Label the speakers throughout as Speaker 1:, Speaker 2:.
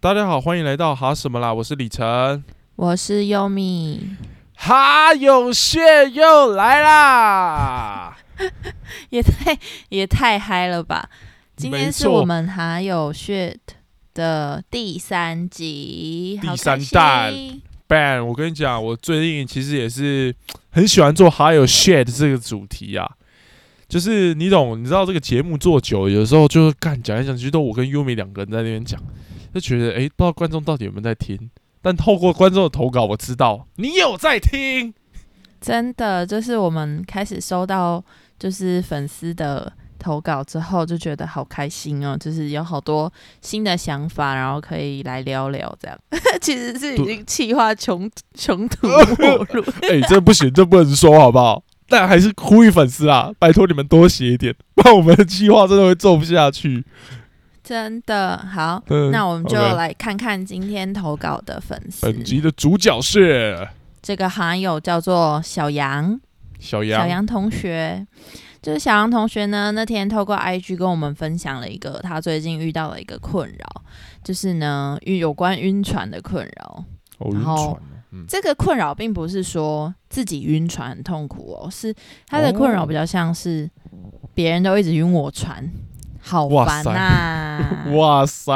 Speaker 1: 大家好，欢迎来到哈什么啦？我是李晨，
Speaker 2: 我是优米，
Speaker 1: 哈有血又来啦！
Speaker 2: 也太也太嗨了吧！今天是我们哈有血的第三集，
Speaker 1: 第三弹。ban，我跟你讲，我最近其实也是很喜欢做哈有 shit 这个主题啊。就是你懂，你知道这个节目做久，有时候就是干讲来讲去都我跟优米两个人在那边讲。就觉得哎，不知道观众到底有没有在听，但透过观众的投稿，我知道你有在听。
Speaker 2: 真的，就是我们开始收到就是粉丝的投稿之后，就觉得好开心哦，就是有好多新的想法，然后可以来聊聊这样。其实是已经气化穷穷途末路。
Speaker 1: 哎，这不行，这不能说好不好？但还是呼吁粉丝啊，拜托你们多写一点，不然我们的计划真的会做不下去。
Speaker 2: 真的好，那我们就来看看今天投稿的粉丝。
Speaker 1: 本集的主角是
Speaker 2: 这个好友叫做小杨，
Speaker 1: 小杨，
Speaker 2: 小杨同学。就是小杨同学呢，那天透过 IG 跟我们分享了一个他最近遇到的一个困扰，就是呢晕有关晕船的困扰。
Speaker 1: 然后
Speaker 2: 这个困扰并不是说自己晕船很痛苦哦，是他的困扰比较像是别人都一直晕我船。好烦呐！
Speaker 1: 哇塞，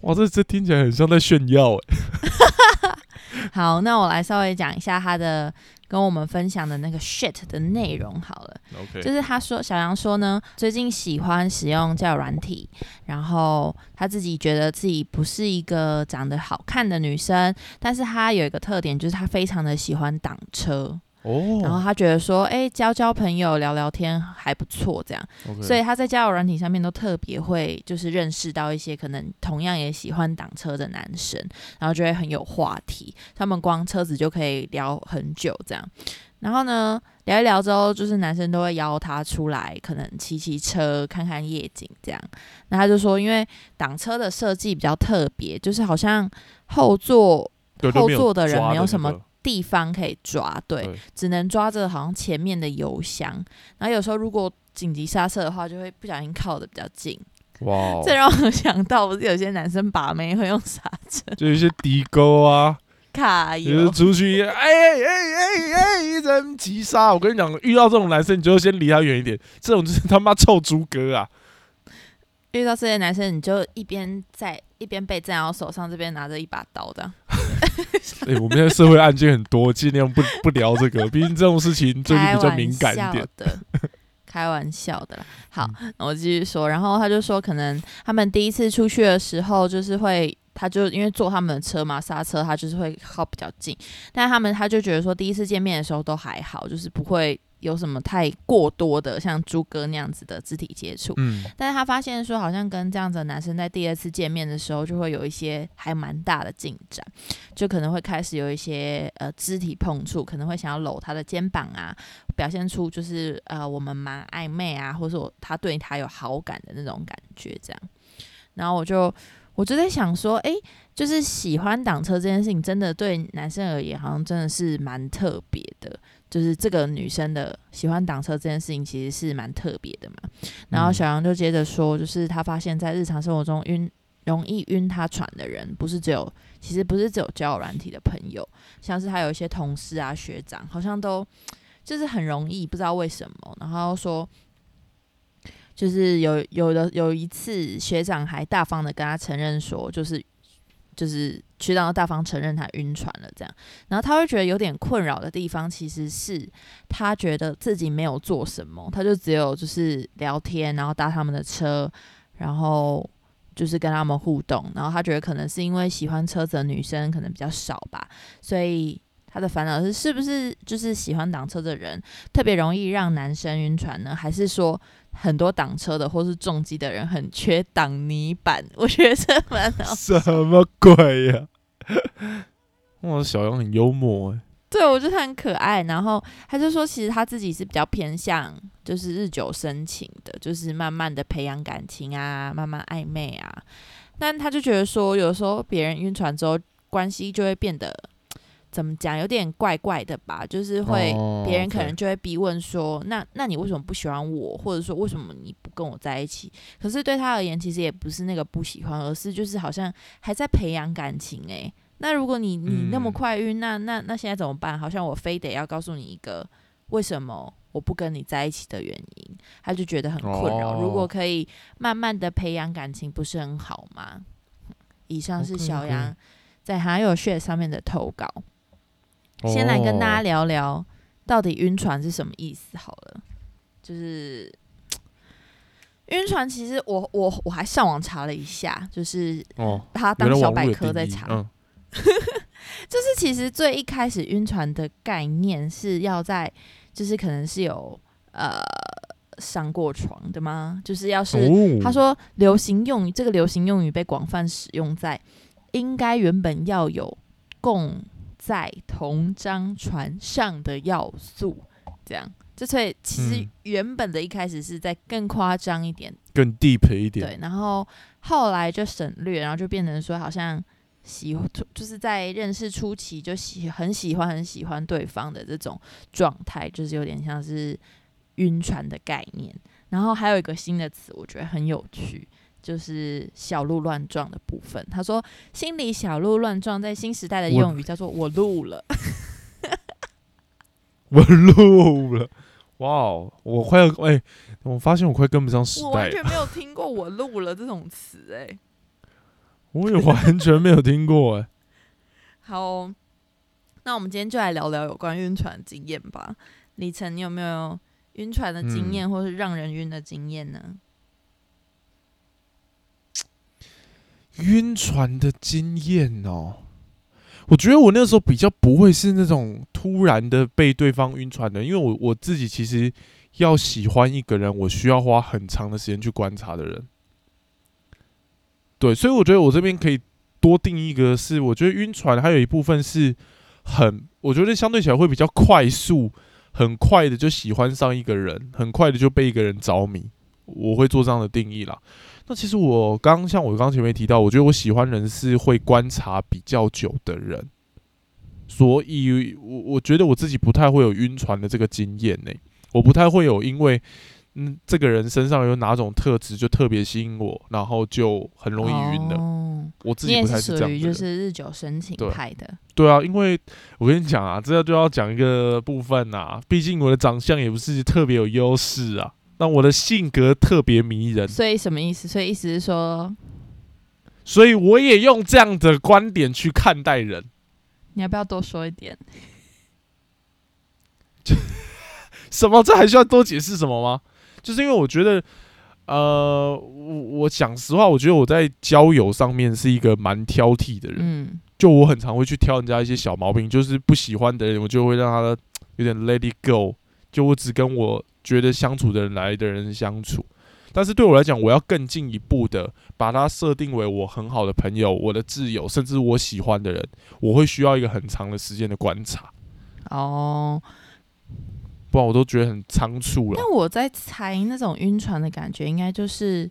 Speaker 1: 哇，这这听起来很像在炫耀哎。
Speaker 2: 好，那我来稍微讲一下他的跟我们分享的那个 shit 的内容好了。
Speaker 1: OK，
Speaker 2: 就是他说小杨说呢，最近喜欢使用交友软体，然后他自己觉得自己不是一个长得好看的女生，但是他有一个特点，就是他非常的喜欢挡车。哦，然后他觉得说，哎，交交朋友、聊聊天还不错，这样，所以他在交友软体上面都特别会，就是认识到一些可能同样也喜欢挡车的男生，然后就会很有话题，他们光车子就可以聊很久这样。然后呢，聊一聊之后，就是男生都会邀他出来，可能骑骑车、看看夜景这样。那他就说，因为挡车的设计比较特别，就是好像后座后座的人没有什么。地方可以抓，对，只能抓着好像前面的油箱，然后有时候如果紧急刹车的话，就会不小心靠的比较近。哇，这让我想到，不是有些男生把妹会用刹车，
Speaker 1: 就一些低沟啊，
Speaker 2: 卡油
Speaker 1: 出去，哎哎哎哎，一人急刹。我跟你讲，遇到这种男生，你就先离他远一点，这种就是他妈臭猪哥啊！
Speaker 2: 遇到这些男生，你就一边在一边被站到手上，这边拿着一把刀的。
Speaker 1: 哎，我们现在社会案件很多，尽量不不聊这个，毕竟这种事情最近比较敏感一点。
Speaker 2: 的，开玩笑的啦。好，那我继续说。然后他就说，可能他们第一次出去的时候，就是会，他就因为坐他们的车嘛，刹车他就是会靠比较近。但他们他就觉得说，第一次见面的时候都还好，就是不会。有什么太过多的像朱哥那样子的肢体接触，嗯，但是他发现说好像跟这样子的男生在第二次见面的时候就会有一些还蛮大的进展，就可能会开始有一些呃肢体碰触，可能会想要搂他的肩膀啊，表现出就是呃我们蛮暧昧啊，或者说他对他有好感的那种感觉这样，然后我就 我就在想说，哎，就是喜欢挡车这件事情，真的对男生而言好像真的是蛮特别的。就是这个女生的喜欢挡车这件事情，其实是蛮特别的嘛。然后小杨就接着说，就是他发现，在日常生活中晕容易晕他船的人，不是只有，其实不是只有交友软体的朋友，像是还有一些同事啊、学长，好像都就是很容易，不知道为什么。然后说，就是有有的有一次，学长还大方的跟他承认说，就是。就是去让大方承认他晕船了，这样，然后他会觉得有点困扰的地方，其实是他觉得自己没有做什么，他就只有就是聊天，然后搭他们的车，然后就是跟他们互动，然后他觉得可能是因为喜欢车子的女生可能比较少吧，所以他的烦恼是是不是就是喜欢挡车的人特别容易让男生晕船呢？还是说？很多挡车的或是重机的人很缺挡泥板，我觉得这蛮好。
Speaker 1: 什么鬼呀？哇，小杨很幽默哎。
Speaker 2: 对，我觉得他很可爱。然后他就说，其实他自己是比较偏向就是日久生情的，就是慢慢的培养感情啊，慢慢暧昧啊。但他就觉得说，有时候别人晕船之后，关系就会变得怎么讲，有点怪怪的吧？就是会
Speaker 1: 哦
Speaker 2: 别人可能就会逼问说，那那你为什么不喜欢我，或者说为什么你不跟我在一起？可是对他而言，其实也不是那个不喜欢，而是就是好像还在培养感情诶、那如果你你那么
Speaker 1: 嗯
Speaker 2: 快晕，那那那现在怎么办？好像我非得要告诉你一个为什么我不跟你在一起的原因，他就觉得很困扰。如果
Speaker 1: 哦
Speaker 2: 可以慢慢的培养感情，不是很好吗？以上是小杨在还有血上面的投稿。先来跟大家
Speaker 1: 哦。
Speaker 2: 聊聊到底晕船是什么意思好了，就是 晕船，其实我我我还上网查了一下，就是
Speaker 1: 哦，
Speaker 2: 他当小百科在查，
Speaker 1: 嗯，
Speaker 2: 就是其实最一开始晕船的概念是要在，就是可能是有呃上过床的吗？就是要是、
Speaker 1: 哦。
Speaker 2: 他说流行用语，这个流行用语被广泛使用在应该原本要有共在同张船上的要素，这样。这所以其实
Speaker 1: 嗯
Speaker 2: 原本的一开始是在更夸张一点，
Speaker 1: 更 deep 一点，
Speaker 2: 对，然后后来就省略，然后就变成说好像喜欢，就是在认识初期就喜很喜欢很喜欢对方的这种状态，就是有点像是晕船的概念。然后还有一个新的词，我觉得很有趣，就是小鹿乱撞的部分。他说，心里小鹿乱撞在新时代的用语叫做“我录了
Speaker 1: 我录了，哇哦，我快要哎、我发现我快跟不上”，时
Speaker 2: 我
Speaker 1: 代我，
Speaker 2: 完全没有听过“我录了”这种词，哎。
Speaker 1: 我也完全没有听过哎、
Speaker 2: 好哦、那我们今天就来聊聊有关晕船的经验吧。李晨，你有没有晕船的经验，或是让人晕的经验呢？
Speaker 1: 晕船的经验哦，我觉得我那时候比较不会是那种突然的被对方晕船的，因为我我自己其实要喜欢一个人，我需要花很长的时间去观察的人。对，所以我觉得我这边可以多定义一个是，我觉得晕船还有一部分是很，我觉得相对起来会比较快速，很快的就喜欢上一个人，很快的就被一个人着迷，我会做这样的定义啦。那其实我刚像我刚前面提到，我觉得我喜欢人是会观察比较久的人，所以我我觉得我自己不太会有晕船的这个经验呢、我不太会有因为嗯这个人身上有哪种特质就特别吸引我，然后就很容易晕的。
Speaker 2: 哦，
Speaker 1: 我自己不太
Speaker 2: 是这
Speaker 1: 样就。
Speaker 2: 是日久生情派的。
Speaker 1: 对啊，因为我跟你讲啊，这就要讲一个部分啊，毕竟我的长相也不是特别有优势啊，那我的性格特别迷人，
Speaker 2: 所以什么意思？所以意思是说，
Speaker 1: 所以我也用这样的观点去看待人。
Speaker 2: 你要不要多说一点？
Speaker 1: 什么？这还需要多解释什么吗？就是因为我觉得，呃，我我讲实话，我觉得我在交友上面是一个蛮挑剔的人，
Speaker 2: 嗯，
Speaker 1: 就我很常会去挑人家一些小毛病，就是不喜欢的人，我就会让他有点 let it go，就我只跟我觉得相处的人来的人相处。但是对我来讲，我要更进一步的把它设定为我很好的朋友、我的挚友，甚至我喜欢的人，我会需要一个很长的时间的观察，
Speaker 2: 哦，
Speaker 1: 不然我都觉得很仓促了。
Speaker 2: 那我在猜，那种晕船的感觉，应该就是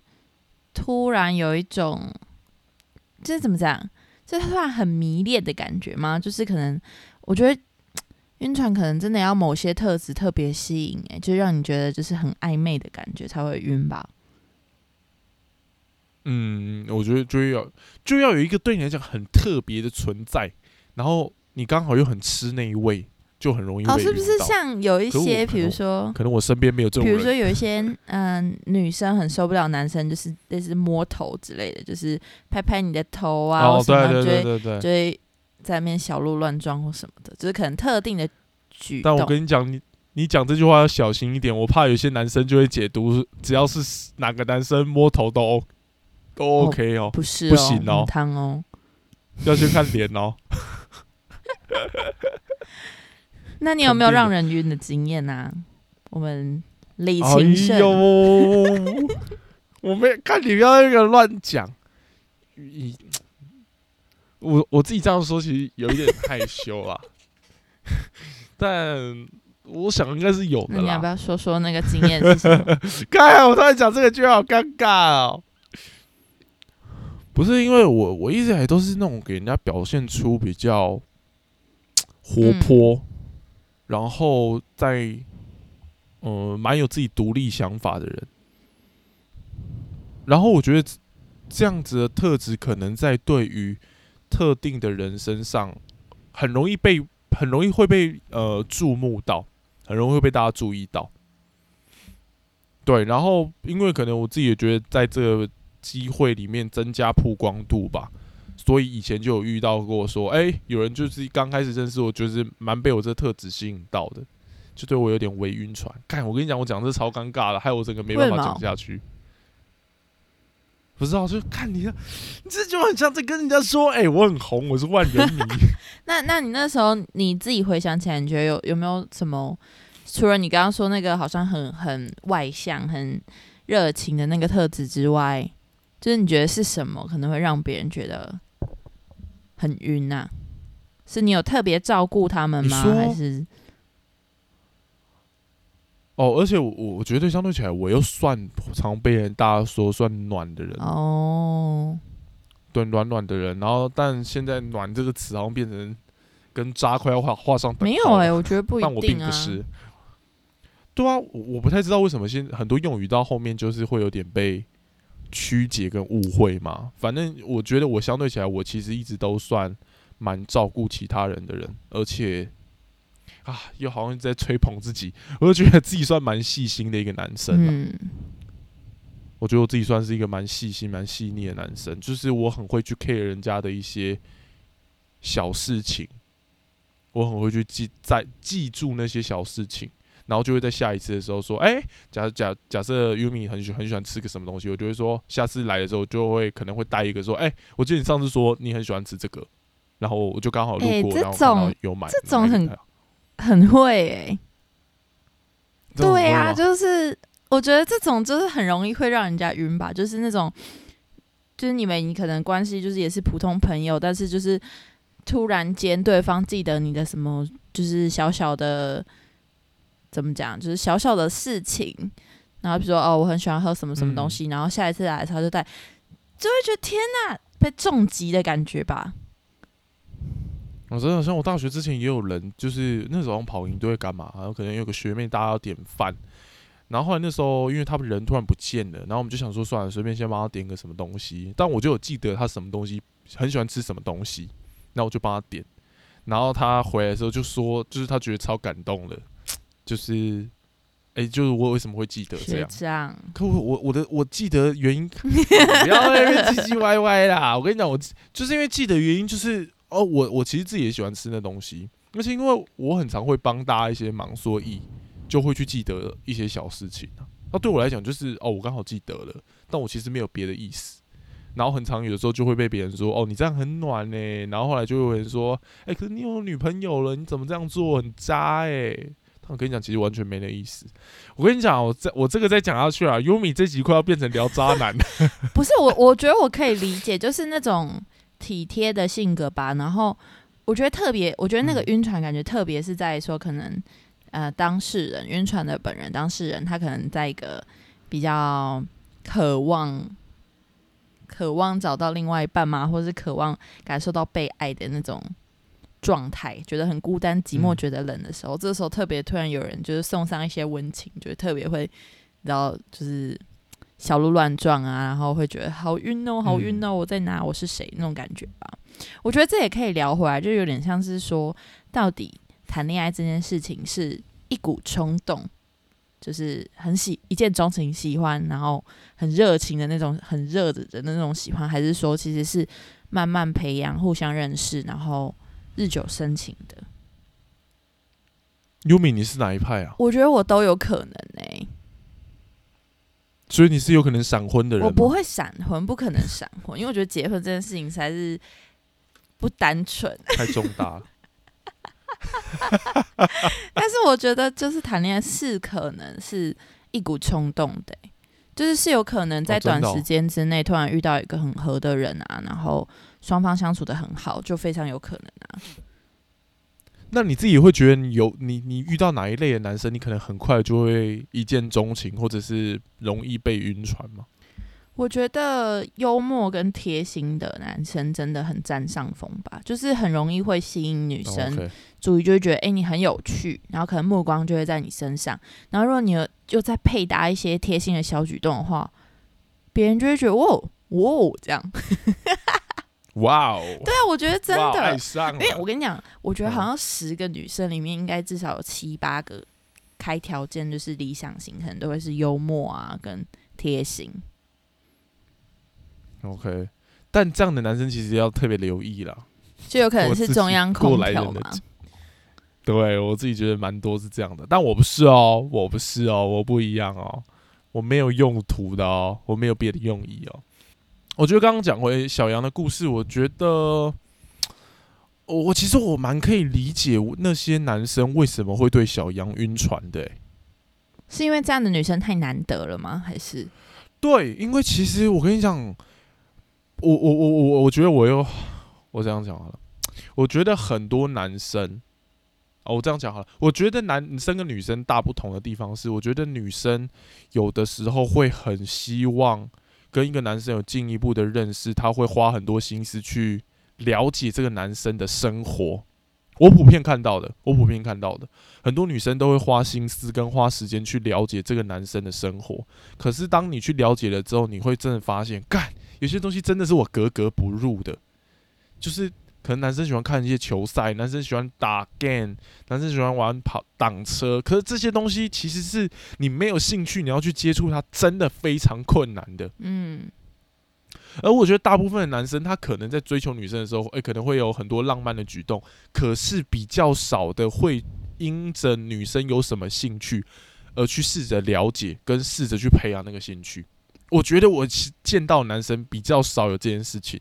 Speaker 2: 突然有一种，就是怎么讲，就是突然很迷恋的感觉吗？就是可能，我觉得晕船可能真的要某些特质特别吸引、欸，就让你觉得就是很暧昧的感觉才会晕吧。
Speaker 1: 嗯，我觉得就要就要有一个对你来讲很特别的存在，然后你刚好又很吃那一位，就很容易
Speaker 2: 哦，
Speaker 1: 被
Speaker 2: 是不是像有一些，比如说，
Speaker 1: 可能我身边没有这种
Speaker 2: 比如说，有一些嗯、女生很受不了男生就是类似摸头之类的，就是拍拍你的头啊，
Speaker 1: 对对对对对。
Speaker 2: 就会在那边小鹿乱撞或什么的，就是可能特定的举
Speaker 1: 但我。跟你讲，你你讲这句话要小心一点，我怕有些男生就会解读，只要是哪个男生摸头都 O 都 OK 哦，
Speaker 2: 不是
Speaker 1: 不行哦
Speaker 2: 汤哦。
Speaker 1: 要去看脸哦。
Speaker 2: 那你有没有让人晕的经验啊？我们李
Speaker 1: 哎
Speaker 2: 勤胜，
Speaker 1: 呦，我没看你不要那个乱讲。你我我自己这样说，其实有一点害羞啦，但我想应该是有的啦。
Speaker 2: 你要不要说说那个经验是什么？
Speaker 1: 刚才我突然讲这个，觉得好尴尬哦。不是因为我我一直以来都是那种给人家表现出比较活泼，然后在呃蛮有自己独立想法的人。然后我觉得这样子的特质，可能在对于特定的人身上，很容易被很容易会被呃注目到，很容易会被大家注意到。对，然后因为可能我自己也觉得，在这个机会里面增加曝光度吧，所以以前就有遇到过说，哎，有人就是刚开始认识我，就是蛮被我这特质吸引到的，就对我有点微晕船。看，我跟你讲，我讲这超尴尬的，害我整个没办法讲下去。不知道，就看你，你这就很像在跟人家说，哎，我很红，我是万人迷。
Speaker 2: 那那你那时候你自己回想起来，你觉得有有没有什么？除了你刚刚说那个好像很很外向、很热情的那个特质之外，就是你觉得是什么可能会让别人觉得很晕呐？是你有特别照顾他们吗？还是？
Speaker 1: 哦，而且我我觉得相对起来，我又算常被人大家说算暖的人
Speaker 2: 哦，
Speaker 1: 对，暖暖的人。然后，但现在“暖”这个词好像变成跟渣快要画画上
Speaker 2: 没有哎，我觉得不一定啊。
Speaker 1: 但我并不是。对啊，我我不太知道为什么现很多用语到后面就是会有点被曲解跟误会嘛。反正我觉得我相对起来，我其实一直都算蛮照顾其他人的人，而且啊，又好像在吹捧自己，我就觉得自己算蛮细心的一个男生。嗯，我觉得我自己算是一个蛮细心、蛮细腻的男生，就是我很会去 care 人家的一些小事情，我很会去记在记住那些小事情。然后就会在下一次的时候说，哎，假假假设 Yumi 很喜很喜欢吃个什么东西，我就会说，下次来的时候就会可能会带一个说，哎，我记得你上次说你很喜欢吃这个，然后我就刚好路过，然后有买，
Speaker 2: 这种很很会哎，对啊，就是我觉得这种就是很容易会让人家晕吧，就是那种，就是你们你可能关系就是也是普通朋友，但是就是突然间对方记得你的什么，就是小小的。怎么讲？就是小小的事情，然后比如说哦，我很喜欢喝什么什么东西，然后下一次来的时候就带，就会觉得天哪，被重击的感觉吧。
Speaker 1: 我真的像我大学之前也有人，就是那时候跑营队干嘛？然后可能有个学妹大家要点饭，然后后来那时候因为他们人突然不见了，然后我们就想说算了，随便先帮他点个什么东西。但我就有记得他什么东西很喜欢吃什么东西，那我就帮他点。然后他回来的时候就说，就是他觉得超感动的。就是，哎，就是我为什么会记得这样？
Speaker 2: 这样。
Speaker 1: 可我我我的我记得原因，不要在那边唧唧歪歪啦！我跟你讲，我就是因为记得原因，就是哦，我我其实自己也喜欢吃那东西，而且因为我很常会帮大家一些忙，所以就会去记得一些小事情那对我来讲，就是哦，我刚好记得了，但我其实没有别的意思。然后很长有的时候就会被别人说，哦，你这样很暖呢。然后后来就会有人说，哎，可是你有女朋友了，你怎么这样做，很渣哎。但我跟你讲，其实完全没那意思。我跟你讲，我这我这个再讲下去啊，优米这集快要变成聊渣男。
Speaker 2: 不是我，我觉得我可以理解，就是那种体贴的性格吧。然后我觉得特别，我觉得那个晕船感觉特别是在说，可能呃当事人晕船的本人当事人，他可能在一个比较渴望、渴望找到另外一半嘛，或者是渴望感受到被爱的那种。状态觉得很孤单、寂寞、觉得冷的时候，这时候特别突然有人就是送上一些温情，觉得特别会，然后就是小鹿乱撞啊，然后会觉得好晕哦，好晕哦，我在哪？我是谁？那种感觉吧。我觉得这也可以聊回来，就有点像是说，到底谈恋爱这件事情是一股冲动，就是很喜一见钟情喜欢，然后很热情的那种，很热的的那种喜欢，还是说其实是慢慢培养、互相认识，然后。日久生情的，
Speaker 1: 优米，你是哪一派啊？
Speaker 2: 我觉得我都有可能呢。
Speaker 1: 所以你是有可能闪婚的人？
Speaker 2: 我不会闪婚，不可能闪婚，因为我觉得结婚这件事情才是不单纯，
Speaker 1: 太重大了。
Speaker 2: 但是我觉得，就是谈恋爱是可能是一股冲动的，就是是有可能在短时间之内突然遇到一个很合的人啊，然后。双方相处的很好，就非常有可能啊。
Speaker 1: 那你自己会觉得，你有你你遇到哪一类的男生，你可能很快就会一见钟情，或者是容易被晕船吗？
Speaker 2: 我觉得幽默跟贴心的男生真的很占上风吧，就是很容易会吸引女生主意就会觉得，哎、你很有趣，然后可能目光就会在你身上。然后如果你有就再配搭一些贴心的小举动的话，别人就会觉得，哇哇这样。
Speaker 1: 哇哦，
Speaker 2: 对啊，我觉得真的
Speaker 1: 哇爱，上
Speaker 2: 因为，我跟你讲，我觉得
Speaker 1: 嗯
Speaker 2: 好像十个女生里面，应该至少有七八个开条件就是理想型，可能都会是幽默啊跟贴心。
Speaker 1: OK，但这样的男生其实要特别留意啦。
Speaker 2: 就有可能是中央
Speaker 1: 过
Speaker 2: 空调嘛。
Speaker 1: 对我自己觉得蛮多是这样的，但我不是哦，我不是哦，我不一样哦，我没有用途的哦，我没有别的用意哦。我觉得刚刚讲回小杨的故事，我觉得我我其实我蛮可以理解那些男生为什么会对小杨晕船的、欸。
Speaker 2: 是因为这样的女生太难得了吗？还是
Speaker 1: 对，因为其实我跟你讲，我我我我我觉得我又我这样讲好了，我觉得很多男生，哦，我这样讲好了，我觉得男生跟女生大不同的地方是，我觉得女生有的时候会很希望跟一个男生有进一步的认识，他会花很多心思去了解这个男生的生活。我普遍看到的，我普遍看到的，很多女生都会花心思跟花时间去了解这个男生的生活。可是当你去了解了之后，你会真的发现，干有些东西真的是我格格不入的。就是可能男生喜欢看一些球赛，男生喜欢打 game，男生喜欢玩跑挡车，可是这些东西其实是你没有兴趣，你要去接触它，真的非常困难的。
Speaker 2: 嗯
Speaker 1: 而我觉得大部分的男生，他可能在追求女生的时候，诶、可能会有很多浪漫的举动，可是比较少的会因着女生有什么兴趣，而去试着了解跟试着去培养那个兴趣。我觉得我其见到男生比较少有这件事情，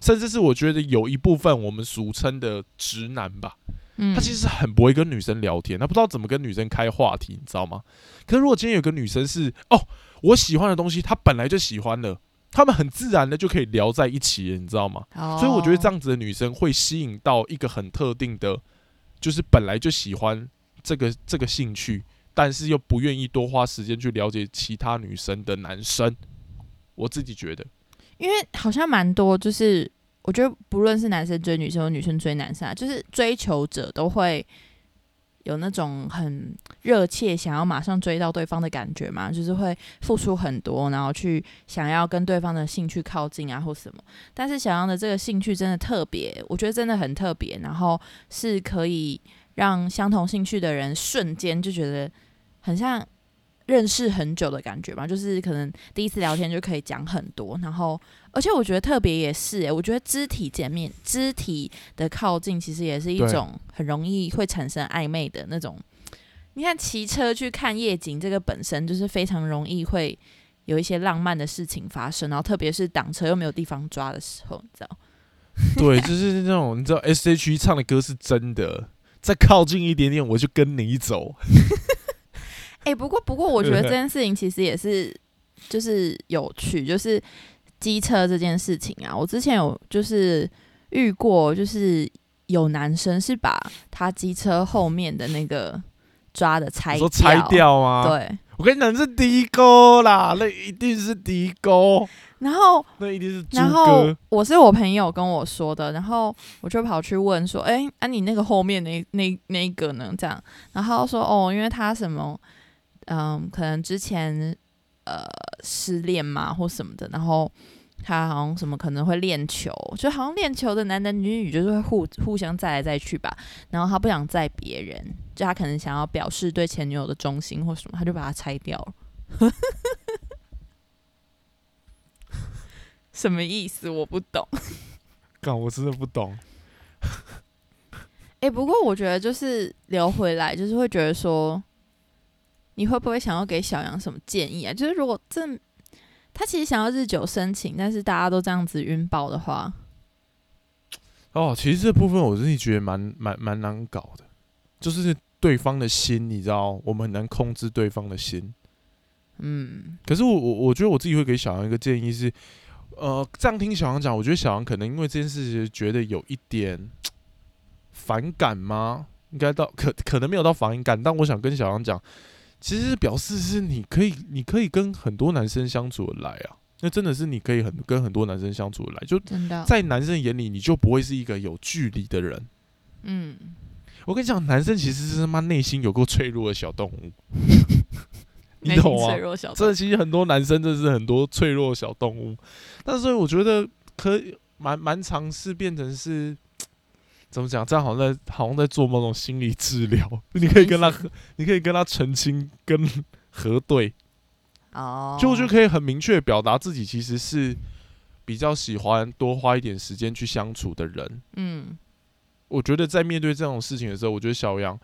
Speaker 1: 甚至是我觉得有一部分我们俗称的直男吧，
Speaker 2: 嗯，
Speaker 1: 他其实很不会跟女生聊天，他不知道怎么跟女生开话题，你知道吗？可是如果今天有个女生是哦，我喜欢的东西，她本来就喜欢了，他们很自然的就可以聊在一起了，你知道吗？
Speaker 2: 哦
Speaker 1: 所以我觉得这样子的女生会吸引到一个很特定的，就是本来就喜欢这个这个兴趣，但是又不愿意多花时间去了解其他女生的男生。我自己觉得，
Speaker 2: 因为好像蛮多，就是我觉得不论是男生追女生或女生追男生啊，就是追求者都会有那种很热切想要马上追到对方的感觉嘛，就是会付出很多，然后去想要跟对方的兴趣靠近啊或什么。但是小杨的这个兴趣真的特别，我觉得真的很特别，然后是可以让相同兴趣的人瞬间就觉得很像认识很久的感觉嘛，就是可能第一次聊天就可以讲很多，然后而且我觉得特别也是、欸，我觉得肢体见面、肢体的靠近其实也是一种很容易会产生暧昧的那种。你看骑车去看夜景，这个本身就是非常容易会有一些浪漫的事情发生，然后特别是挡车又没有地方抓的时候，你知道？
Speaker 1: 对，就是那种你知道 S H E 唱的歌是真的，再靠近一点点我就跟你走。
Speaker 2: 哎、不过不过，我觉得这件事情其实也是就是有趣，就是机车这件事情啊。我之前有就是遇过，就是有男生是把他机车后面的那个抓的拆
Speaker 1: 掉拆掉吗？，
Speaker 2: 对，
Speaker 1: 我跟你讲，是低沟啦，那一定是低沟，
Speaker 2: 然后
Speaker 1: 那一定是猪
Speaker 2: 然后
Speaker 1: 哥。
Speaker 2: 我是我朋友跟我说的，然后我就跑去问说，哎、啊你那个后面那那那一个呢？这样，然后说哦，因为他什么，嗯，可能之前呃失恋嘛或什么的，然后他好像什么可能会练球，就好像练球的男男女女就是会互互相载来载去吧，然后他不想载别人，就他可能想要表示对前女友的忠心或什么，他就把它拆掉了。什么意思？我不懂。
Speaker 1: 干，我真的不懂。
Speaker 2: 哎、不过我觉得就是聊回来，就是会觉得说，你会不会想要给小杨什么建议啊？就是如果这他其实想要日久生情，但是大家都这样子晕爆的话，
Speaker 1: 哦，其实这部分我自己觉得蛮蛮蛮难搞的，就是对方的心，你知道，我们很难控制对方的心。
Speaker 2: 嗯，
Speaker 1: 可是我我我觉得我自己会给小杨一个建议是，呃，这样听小杨讲，我觉得小杨可能因为这件事情觉得有一点反感吗？应该到可可能没有到反感，但我想跟小杨讲，其实表示是你可以你可以跟很多男生相处的来啊，那真的是你可以很跟很多男生相处的来，就在男生眼里你就不会是一个有距离的人。
Speaker 2: 嗯。
Speaker 1: 我跟你讲，男生其实是他妈内心有够脆弱的小动物，你懂吗？这其实很多男生真的是很多脆弱的小动物，但是我觉得可以蛮蛮尝试变成是怎么讲？这样好像在好像在做某种心理治疗，你可以跟他，你可以跟他澄清跟核对，
Speaker 2: 哦，
Speaker 1: 就我觉得可以很明确表达自己其实是比较喜欢多花一点时间去相处的人。
Speaker 2: 嗯
Speaker 1: 我觉得在面对这种事情的时候，我觉得小杨，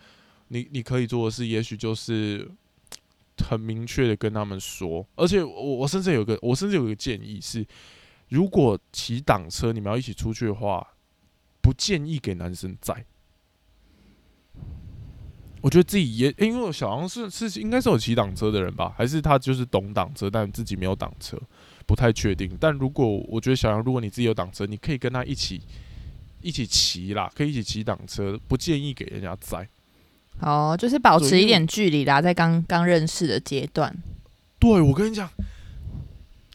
Speaker 1: 你你可以做的事，也许就是很明确的跟他们说。而且我我甚至有个我甚至有一个建议是，如果骑挡车你们要一起出去的话，不建议给男生载。我觉得自己也，因为我小杨是是应该是有骑挡车的人吧，还是他就是懂挡车，但自己没有挡车，不太确定。但如果我觉得小杨，如果你自己有挡车，你可以跟他一起一起骑啦，可以一起骑挡车，不建议给人家载。
Speaker 2: 哦，就是保持一点距离啦，在刚刚认识的阶段。
Speaker 1: 对我跟你讲，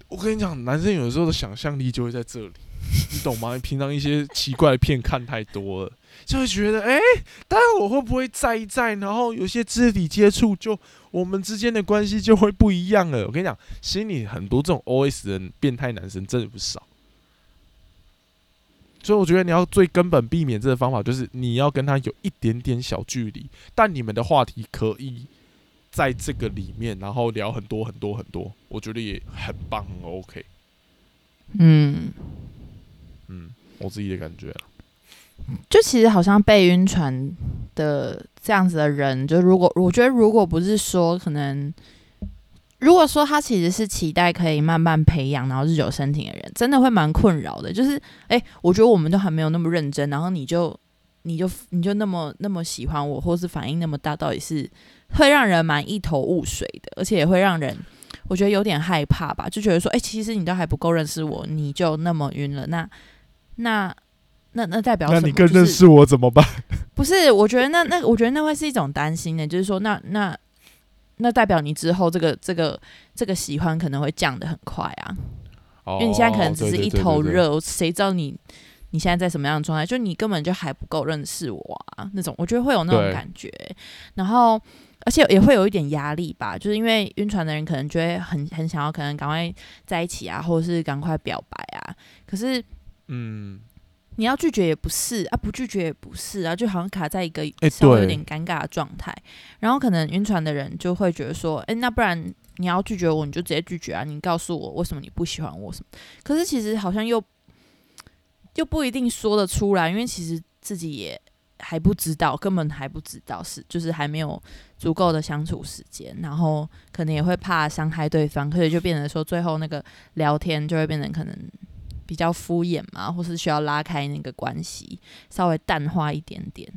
Speaker 1: 我跟你讲，男生有的时候的想象力就会在这里，你懂吗？你平常一些奇怪的片看太多了，就会觉得，哎、待会我会不会在一载，然后有些肢体接触，就我们之间的关系就会不一样了。我跟你讲，心里很多这种 OS 的变态男生真的不少。所以我觉得你要最根本避免这个方法，就是你要跟他有一点点小距离，但你们的话题可以在这个里面，然后聊很多很多很多，我觉得也很棒，很 OK。
Speaker 2: 嗯，
Speaker 1: 我自己的感觉啊。
Speaker 2: 就其实好像被晕船的这样子的人，就如果我觉得如果不是说可能，如果说他其实是期待可以慢慢培养，然后日久生情的人，真的会蛮困扰的。就是哎、我觉得我们都还没有那么认真，然后你就你就你就那么那么喜欢我，或是反应那么大，到底是会让人蛮一头雾水的，而且也会让人。我觉得有点害怕吧，就觉得说，哎、其实你都还不够认识我，你就那么晕了，那那那那代表什么？
Speaker 1: 那你更认识我怎么办？
Speaker 2: 不是，我觉得那那我觉得那会是一种担心的，就是说那那那代表你之后这个这个这个喜欢可能会降得很快啊，因为你现在可能只是一头
Speaker 1: 热。
Speaker 2: 谁知道你你现在在什么样的状态？就你根本就还不够认识我啊，那种我觉得会有那种感觉，然后。而且也会有一点压力吧，就是因为晕船的人可能就会很很想要，可能赶快在一起啊，或者是赶快表白啊。可是
Speaker 1: 嗯，
Speaker 2: 你要拒绝也不是啊，不拒绝也不是啊，就好像卡在一个
Speaker 1: 哎
Speaker 2: 稍微有点尴尬的状态。然后可能晕船的人就会觉得说，哎、那不然你要拒绝我，你就直接拒绝啊，你告诉我为什么你不喜欢我什么。可是其实好像又又不一定说得出来，因为其实自己也还不知道，根本还不知道是就是还没有足够的相处时间，然后可能也会怕伤害对方，所以就变成说最后那个聊天就会变成可能比较敷衍嘛，或是需要拉开那个关系，稍微淡化一点点。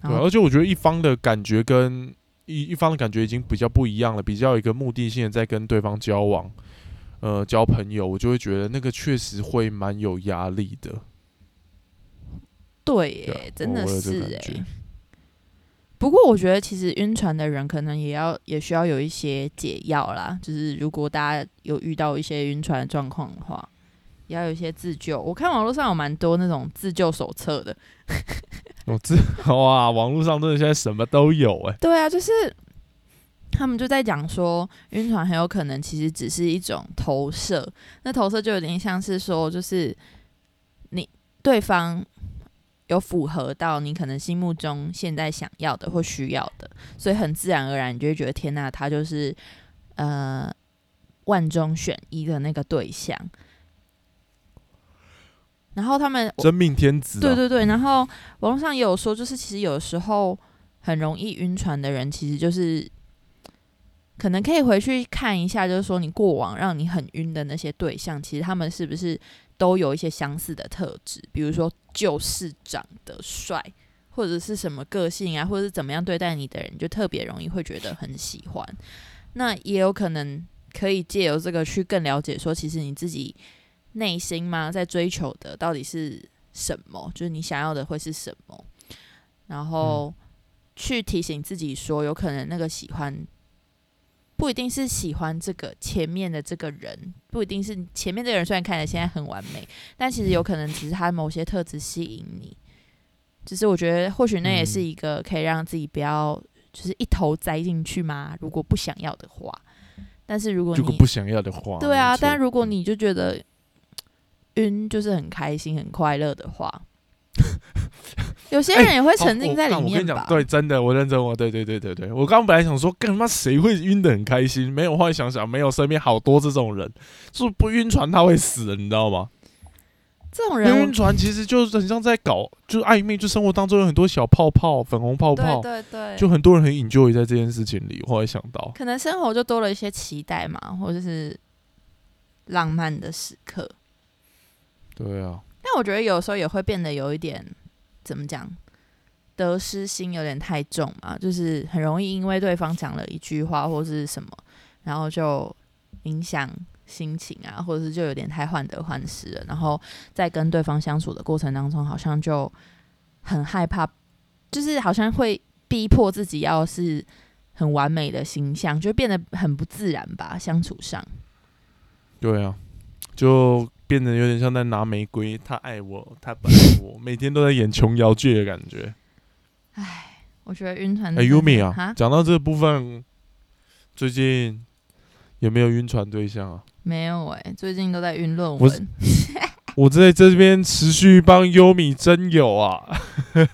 Speaker 2: 然
Speaker 1: 对，而且我觉得一方的感觉跟一一方的感觉已经比较不一样了，比较有一个目的性的在跟对方交往，呃，交朋友，我就会觉得那个确实会蛮有压力的。
Speaker 2: 对真的是哎、不过我觉得其实晕船的人可能也要也需要有一些解药啦，就是如果大家有遇到一些晕船的状况的话，也要有一些自救。我看网络上有蛮多那种自救手册的，
Speaker 1: 我知 哇，网络上真的现在什么都有哎、
Speaker 2: 对啊，就是他们就在讲说，晕船很有可能其实只是一种投射。那投射就有点像是说，就是你对方有符合到你可能心目中现在想要的或需要的，所以很自然而然你就会觉得天呐，他就是呃万中选一的那个对象。然后他们
Speaker 1: 真命天子、啊。
Speaker 2: 对对对，然后网络上也有说，就是其实有时候很容易晕船的人，其实就是可能可以回去看一下，就是说你过往让你很晕的那些对象，其实他们是不是都有一些相似的特质，比如说就是长得帅，或者是什么个性啊，或者是怎么样对待你的人，就特别容易会觉得很喜欢。那也有可能可以借由这个去更了解，说其实你自己内心吗，在追求的到底是什么，就是你想要的会是什么，然后去提醒自己说，有可能那个喜欢不一定是喜欢这个前面的这个人，不一定是前面这个人虽然看起来现在很完美，但其实有可能只是他某些特质吸引你，就是我觉得或许那也是
Speaker 1: 嗯。
Speaker 2: 一个可以让自己不要就是一头栽进去嘛，如果不想要的话。但是如果你
Speaker 1: 如果不想要的话，
Speaker 2: 对啊，但如果你就觉得晕就是很开心、很快乐的话，有些人也会沉浸在里面吧
Speaker 1: 干我跟你讲，。对，真的，我认真，我对对对对对，我刚刚本来想说，干他妈谁会晕的很开心？没有，后来想想，没有，身边好多这种人，就是不晕船他会死的，你知道吗？
Speaker 2: 这种人
Speaker 1: 晕船其实就是很像在搞，就是暧昧，就生活当中有很多小泡泡、粉红泡泡，
Speaker 2: 对对对，
Speaker 1: 就很多人很 enjoy 在这件事情里。后来想到，
Speaker 2: 可能生活就多了一些期待嘛，或者是浪漫的时刻。
Speaker 1: 对啊，
Speaker 2: 但我觉得有时候也会变得有一点怎么讲，得失心有点太重嘛，就是很容易因为对方讲了一句话或是什么，然后就影响心情啊，或者是就有点太患得患失了，然后在跟对方相处的过程当中，好像就很害怕，就是好像会逼迫自己要是很完美的形象，就变得很不自然吧，相处上。
Speaker 1: 对啊，就变得有点像在拿玫瑰，他爱我，他不爱我，每天都在演琼瑶剧的感觉。
Speaker 2: 我觉得晕船
Speaker 1: 哎、
Speaker 2: 真的
Speaker 1: y u m i 啊，讲到这个部分，最近有没有晕船对象啊？
Speaker 2: 没有哎、最近都在晕论文。
Speaker 1: 我在这边持续帮优米真友啊。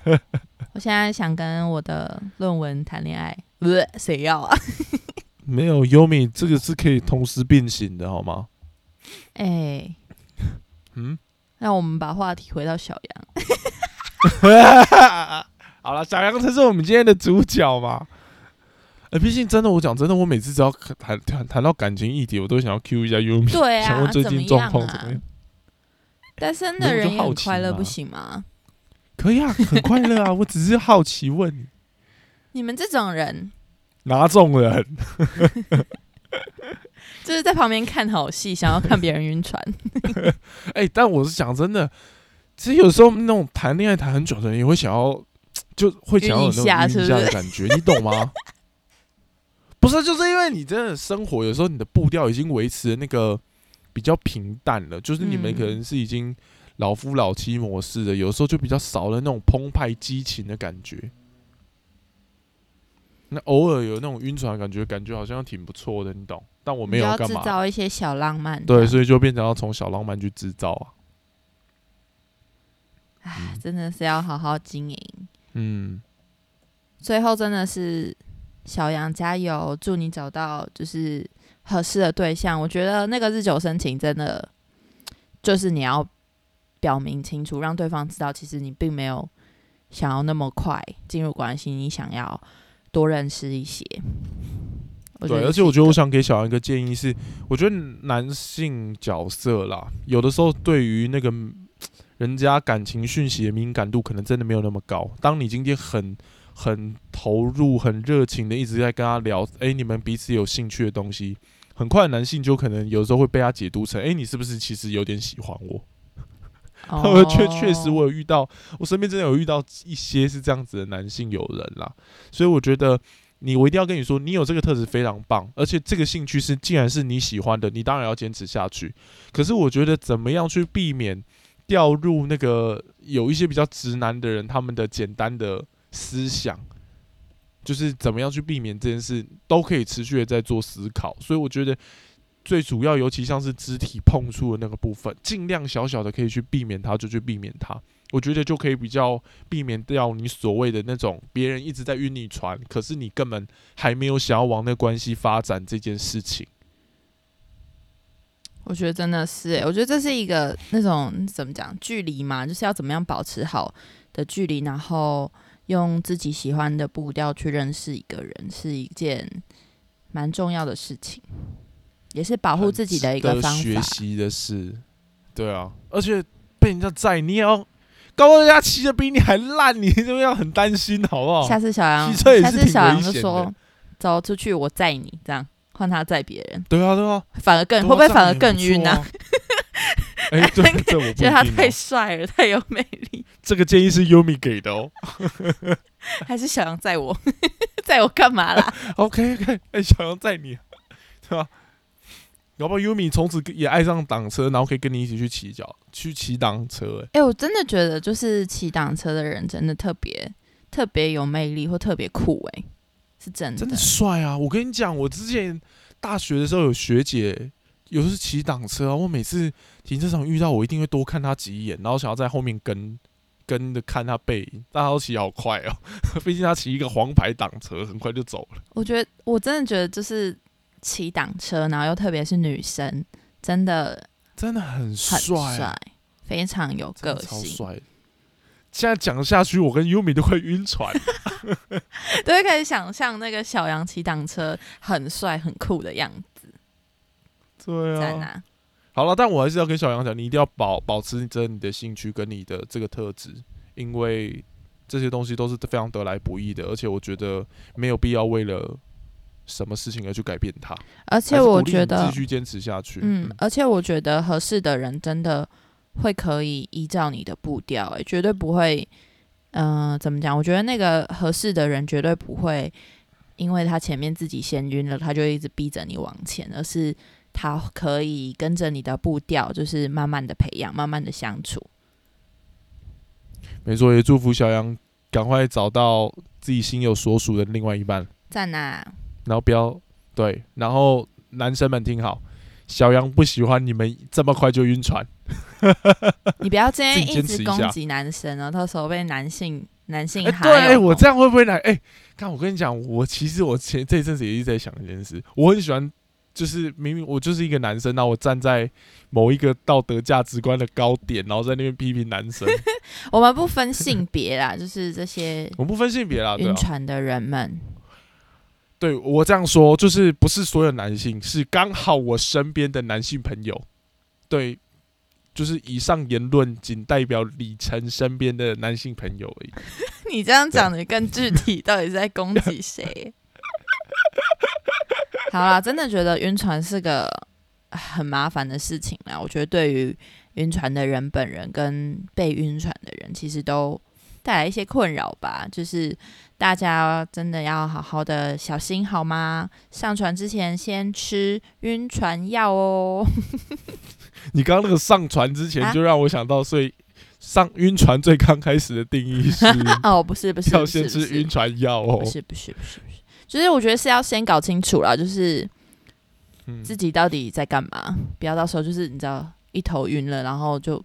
Speaker 2: 我现在想跟我的论文谈恋爱，不 是谁要啊？
Speaker 1: 没有优米，这个是可以同时并行的，好吗？
Speaker 2: 哎、
Speaker 1: 嗯，
Speaker 2: 那我们把话题回到小杨。
Speaker 1: 好了，小杨才是我们今天的主角嘛。哎、毕竟真的，我讲真的，我每次只要谈谈谈到感情议题，我都想要 Q 一下优米，
Speaker 2: 对啊，
Speaker 1: 想问最近状况怎么样？？
Speaker 2: 单身的人也很
Speaker 1: 就好
Speaker 2: 快乐，不行吗？
Speaker 1: 可以啊，很快乐啊，我只是好奇问你，
Speaker 2: 你们这种人
Speaker 1: 哪种人？
Speaker 2: 就是在旁边看好戏，想要看别人晕船。
Speaker 1: 哎、但我是讲真的，其实有时候那种谈恋爱谈很久的人，也会想要，就会想要有那种
Speaker 2: 晕一下
Speaker 1: 晕一下
Speaker 2: 是不是
Speaker 1: 的感觉，你懂吗？不是，就是因为你真的生活有时候你的步调已经维持的那个比较平淡了，就是你们
Speaker 2: 嗯
Speaker 1: 可能是已经老夫老妻模式的，有时候就比较少了那种澎湃激情的感觉。那偶尔有那种晕船的感觉，感觉好像挺不错的，你懂？但我没有
Speaker 2: 你要制
Speaker 1: 嘛，
Speaker 2: 造一些小浪漫。
Speaker 1: 对，所以就变成要从小浪漫去制造啊。
Speaker 2: 唉，真的是要好好经营。
Speaker 1: 嗯，
Speaker 2: 最后真的是小杨加油，祝你找到就是合适的对象。我觉得那个日久生情真的就是你要表明清楚，让对方知道其实你并没有想要那么快进入关系，你想要多认识一些。
Speaker 1: 对，而且我觉得我想给小杨一个建议是，我觉得男性角色啦，有的时候对于那个嗯人家感情讯息的敏感度可能真的没有那么高。当你今天很很投入、很热情的一直在跟他聊，哎、你们彼此有兴趣的东西，很快男性就可能有时候会被他解读成，哎、你是不是其实有点喜欢我？我确确实我有遇到，我身边真的有遇到一些是这样子的男性友人啦，所以我觉得你我一定要跟你说，你有这个特质非常棒，而且这个兴趣是既然是你喜欢的，你当然要坚持下去。可是我觉得怎么样去避免掉入那个有一些比较直男的人他们的简单的思想，就是怎么样去避免这件事，都可以持续的在做思考。所以我觉得。最主要，尤其像是肢体碰触的那个部分，尽量小小的可以去避免它，就去避免它。我觉得就可以比较避免掉你所谓的那种别人一直在晕你船，可是你根本还没有想要往那关系发展这件事情。
Speaker 2: 我觉得真的是、欸，我觉得这是一个那种怎么讲距离嘛，就是要怎么样保持好的距离，然后用自己喜欢的步调去认识一个人，是一件蛮重要的事情，也是保护自己的一个方法。
Speaker 1: 学习的事，对啊，而且被人家载，你也要高高人家骑的比你还烂，你这要很担心，好不好？
Speaker 2: 下次小杨，
Speaker 1: 骑车也是
Speaker 2: 下次小杨就说走出去，我载你，这样换他载别人，
Speaker 1: 对啊，对啊，
Speaker 2: 反而更
Speaker 1: 啊
Speaker 2: 会不会反而更晕呢、
Speaker 1: 啊？哎、对，这我
Speaker 2: 觉得他太。帅了，太有魅力，
Speaker 1: 这个建议是 Yumi 给的哦。
Speaker 2: 还是小杨载我，载我干嘛啦
Speaker 1: ？OK OK，哎、小杨载你，对吧？搞不好 Umi 从此也爱上挡车，然后可以跟你一起去骑脚去骑挡车、欸。
Speaker 2: 哎、我真的觉得就是骑挡车的人真的特别特别有魅力或特别酷哎、是真的。
Speaker 1: 真的帅啊！我跟你讲，我之前大学的时候有学姐，有时候骑挡车啊，我每次停车场遇到我，一定会多看她几眼，然后想要在后面跟跟着看她背影。大家都骑好快哦，毕竟她骑一个黄牌挡车，很快就走了。
Speaker 2: 我觉得我真的觉得就是骑挡车，然后又特别是女生，真的
Speaker 1: 真的很
Speaker 2: 很
Speaker 1: 帅、
Speaker 2: 非常有个性，
Speaker 1: 超帅。现在讲下去，我跟 Yumi 都快晕船。
Speaker 2: 都会可以想象那个小杨骑挡车很帅很酷的样子，
Speaker 1: 对啊？好了，但我还是要跟小杨讲，你一定要保保持着你的兴趣跟你的这个特质，因为这些东西都是非常得来不易的，而且我觉得没有必要为了什么事情而去改变它。
Speaker 2: 而且我觉得
Speaker 1: 继，续坚持下去。
Speaker 2: 嗯，而且我觉得合适的人真的会可以依照你的步调，哎，绝对不会，嗯、怎么讲？我觉得那个合适的人绝对不会，因为他前面自己先晕了，他就一直逼着你往前，而是他可以跟着你的步调，就是慢慢的培养，慢慢的相处。
Speaker 1: 没错，也祝福小杨赶快找到自己心有所属的另外一半，
Speaker 2: 在哪？
Speaker 1: 然后不要对，然后男生们听好，小杨不喜欢你们这么快就晕船。
Speaker 2: 你不要
Speaker 1: 这样
Speaker 2: 一直攻击男生哦，到时候被男性男性
Speaker 1: 哎、
Speaker 2: 哈
Speaker 1: 对，我这样会不会来？哎、看我跟你讲，我其实我前这一阵子也一直在想一件事，我很喜欢，就是明明我就是一个男生，那我站在某一个道德价值观的高点，然后在那边批评男生，
Speaker 2: 我们不分性别啦，就是这些
Speaker 1: 我们不分性别啦，
Speaker 2: 晕船的人们。
Speaker 1: 对我这样说，就是不是所有男性，是刚好我身边的男性朋友，对，就是以上言论仅代表李晨身边的男性朋友而已。
Speaker 2: 你这样讲的更具体，到底是在攻击谁？好啦，真的觉得晕船是个很麻烦的事情啦。我觉得对于晕船的人本人跟被晕船的人，其实都带来一些困扰吧。就是大家真的要好好的小心好吗？上船之前先吃晕船药哦。
Speaker 1: 你刚刚那个上船之前
Speaker 2: 啊
Speaker 1: 就让我想到，所以上晕船最刚开始的定义是
Speaker 2: 哦，不是不是，
Speaker 1: 要先吃晕船药哦
Speaker 2: 不。是不是不是不是，就是我觉得是要先搞清楚了，就是
Speaker 1: 嗯
Speaker 2: 自己到底在干嘛，不要到时候就是你知道一头晕了，然后就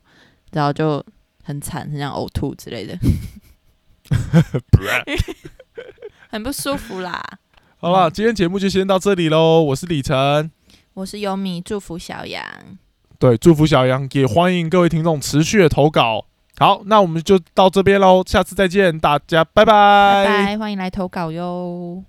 Speaker 2: 然后就很惨，很想呕吐之类的，很不舒服啦。
Speaker 1: 好了，今天节目就先到这里喽。我是李晨，
Speaker 2: 我是优米，祝福小杨，
Speaker 1: 对，祝福小杨，也欢迎各位听众持续的投稿。好，那我们就到这边喽，下次再见，大家拜
Speaker 2: 拜拜，欢迎来投稿哟。